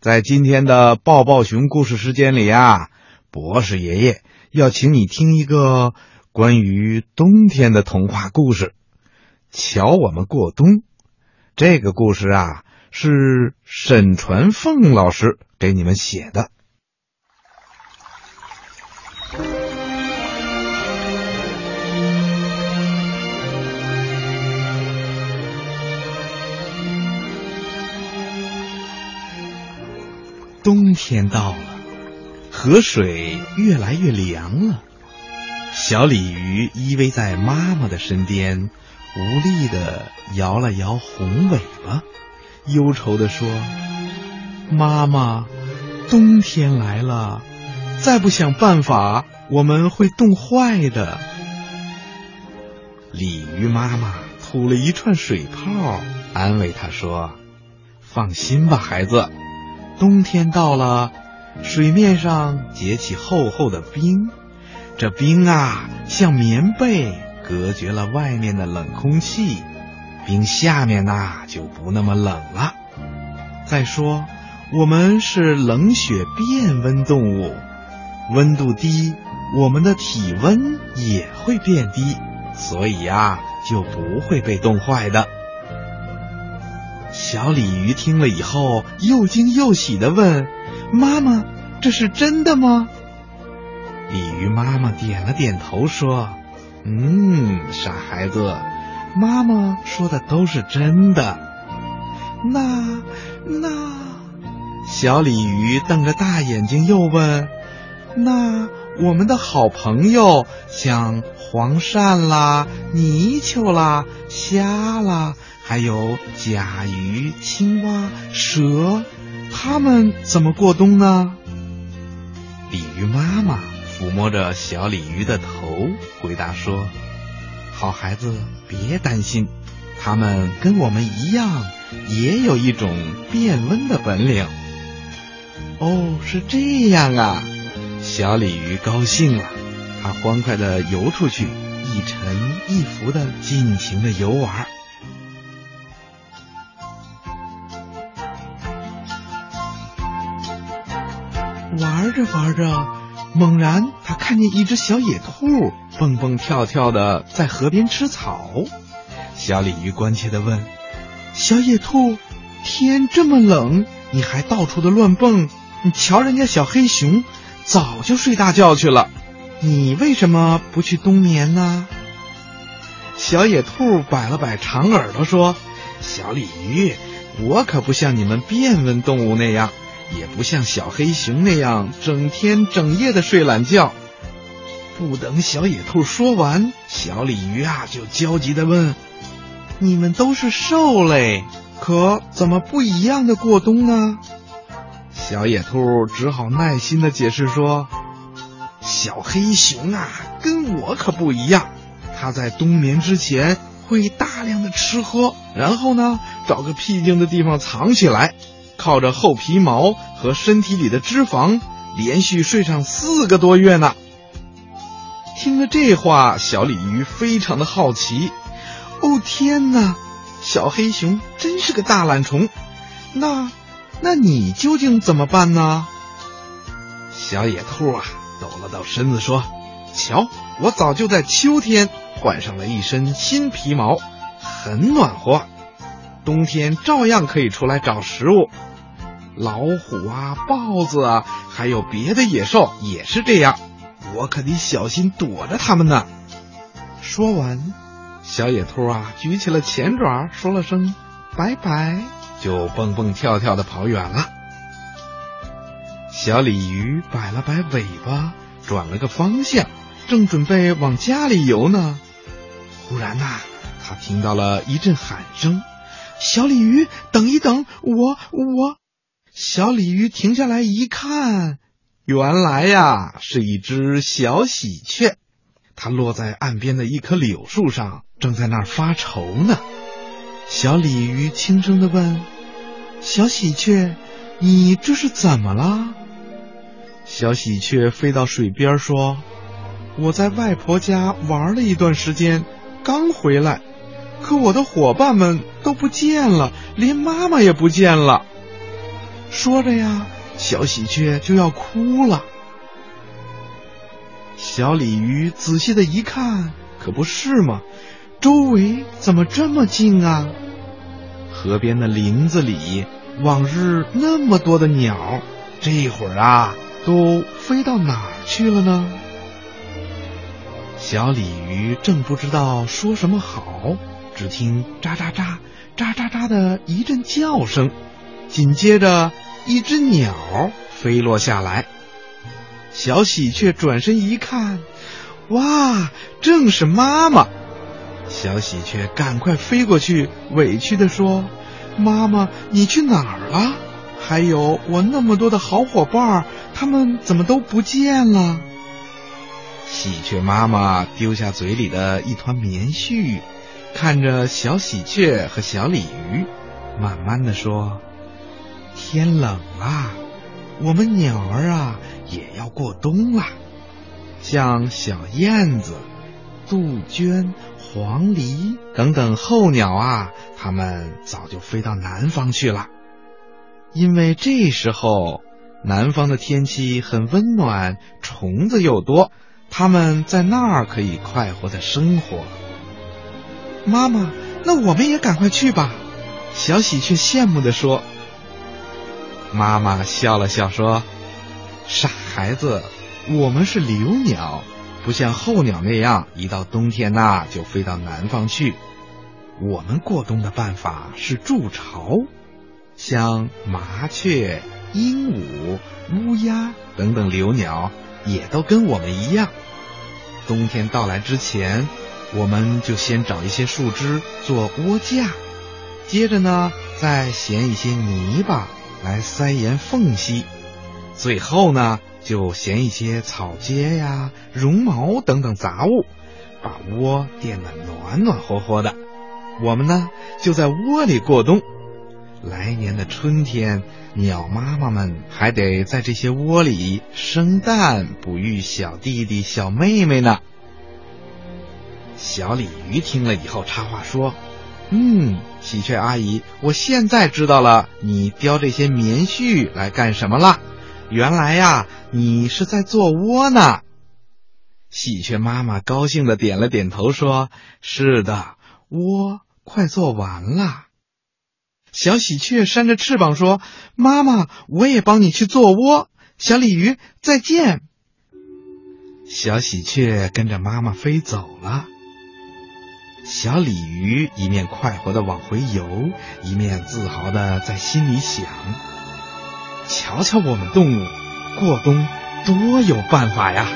在今天的抱抱熊故事时间里啊，博士爷爷要请你听一个关于冬天的童话故事。瞧，我们过冬。这个故事啊，是沈传凤老师给你们写的。冬天到了，河水越来越凉了。小鲤鱼依偎在妈妈的身边，无力的摇了摇红尾巴，忧愁的说：“妈妈，冬天来了，再不想办法，我们会冻坏的。”鲤鱼妈妈吐了一串水泡，安慰他说：“放心吧，孩子。”冬天到了，水面上结起厚厚的冰，这冰啊像棉被，隔绝了外面的冷空气，冰下面呐就不那么冷了。再说，我们是冷血变温动物，温度低，我们的体温也会变低，所以呀就不会被冻坏的。小鲤鱼听了以后，又惊又喜的问：“妈妈，这是真的吗？”鲤鱼妈妈点了点头，说：“嗯，傻孩子，妈妈说的都是真的。”那那，小鲤鱼瞪着大眼睛又问：“那我们的好朋友，像黄鳝啦、泥鳅啦、虾啦？”还有甲鱼、青蛙、蛇，它们怎么过冬呢？鲤鱼妈妈抚摸着小鲤鱼的头，回答说：“好孩子，别担心，它们跟我们一样，也有一种变温的本领。”哦，是这样啊！小鲤鱼高兴了，它欢快的游出去，一沉一浮的尽情的游玩。着玩着，猛然他看见一只小野兔蹦蹦跳跳的在河边吃草。小鲤鱼关切的问：“小野兔，天这么冷，你还到处的乱蹦？你瞧人家小黑熊，早就睡大觉去了，你为什么不去冬眠呢？”小野兔摆了摆长耳朵说：“小鲤鱼，我可不像你们变温动物那样。”也不像小黑熊那样整天整夜的睡懒觉。不等小野兔说完，小鲤鱼啊就焦急的问：“你们都是兽类，可怎么不一样的过冬呢？”小野兔只好耐心的解释说：“小黑熊啊，跟我可不一样，它在冬眠之前会大量的吃喝，然后呢找个僻静的地方藏起来。”靠着厚皮毛和身体里的脂肪，连续睡上四个多月呢。听了这话，小鲤鱼非常的好奇。哦天哪，小黑熊真是个大懒虫。那，那你究竟怎么办呢？小野兔啊，抖了抖身子说：“瞧，我早就在秋天换上了一身新皮毛，很暖和，冬天照样可以出来找食物。”老虎啊，豹子啊，还有别的野兽也是这样，我可得小心躲着它们呢。说完，小野兔啊举起了前爪，说了声拜拜，就蹦蹦跳跳的跑远了。小鲤鱼摆了摆尾巴，转了个方向，正准备往家里游呢。忽然呐，他听到了一阵喊声：“小鲤鱼，等一等，我我。”小鲤鱼停下来一看，原来呀是一只小喜鹊，它落在岸边的一棵柳树上，正在那儿发愁呢。小鲤鱼轻声的问：“小喜鹊，你这是怎么了？”小喜鹊飞到水边说：“我在外婆家玩了一段时间，刚回来，可我的伙伴们都不见了，连妈妈也不见了。”说着呀，小喜鹊就要哭了。小鲤鱼仔细的一看，可不是嘛，周围怎么这么静啊？河边的林子里，往日那么多的鸟，这会儿啊，都飞到哪儿去了呢？小鲤鱼正不知道说什么好，只听喳喳喳、喳喳喳的一阵叫声，紧接着一只鸟飞落下来。小喜鹊转身一看，哇，正是妈妈！小喜鹊赶快飞过去，委屈的说：“妈妈，你去哪儿了？还有我那么多的好伙伴，他们怎么都不见了？”喜鹊妈妈丢下嘴里的一团棉絮，看着小喜鹊和小鲤鱼，慢慢的说：“天冷了，我们鸟儿啊也要过冬了。像小燕子、杜鹃、黄鹂等等候鸟啊，它们早就飞到南方去了，因为这时候南方的天气很温暖，虫子又多。”它们在那儿可以快活的生活。妈妈，那我们也赶快去吧。小喜鹊羡慕的说。妈妈笑了笑说：“傻孩子，我们是留鸟，不像候鸟那样一到冬天呐就飞到南方去。我们过冬的办法是筑巢，像麻雀、鹦鹉、乌鸦等等留鸟。”也都跟我们一样，冬天到来之前，我们就先找一些树枝做窝架，接着呢，再衔一些泥巴来塞严缝隙，最后呢，就衔一些草秸呀、绒毛等等杂物，把窝垫得暖暖和和的。我们呢，就在窝里过冬。来年的春天，鸟妈妈们还得在这些窝里生蛋、哺育小弟弟、小妹妹呢。小鲤鱼听了以后插话说：“嗯，喜鹊阿姨，我现在知道了，你叼这些棉絮来干什么了？原来呀，你是在做窝呢。”喜鹊妈妈高兴的点了点头，说：“是的，窝快做完了。”小喜鹊扇着翅膀说：“妈妈，我也帮你去做窝。”小鲤鱼再见。小喜鹊跟着妈妈飞走了。小鲤鱼一面快活的往回游，一面自豪的在心里想：“瞧瞧我们动物，过冬多有办法呀！”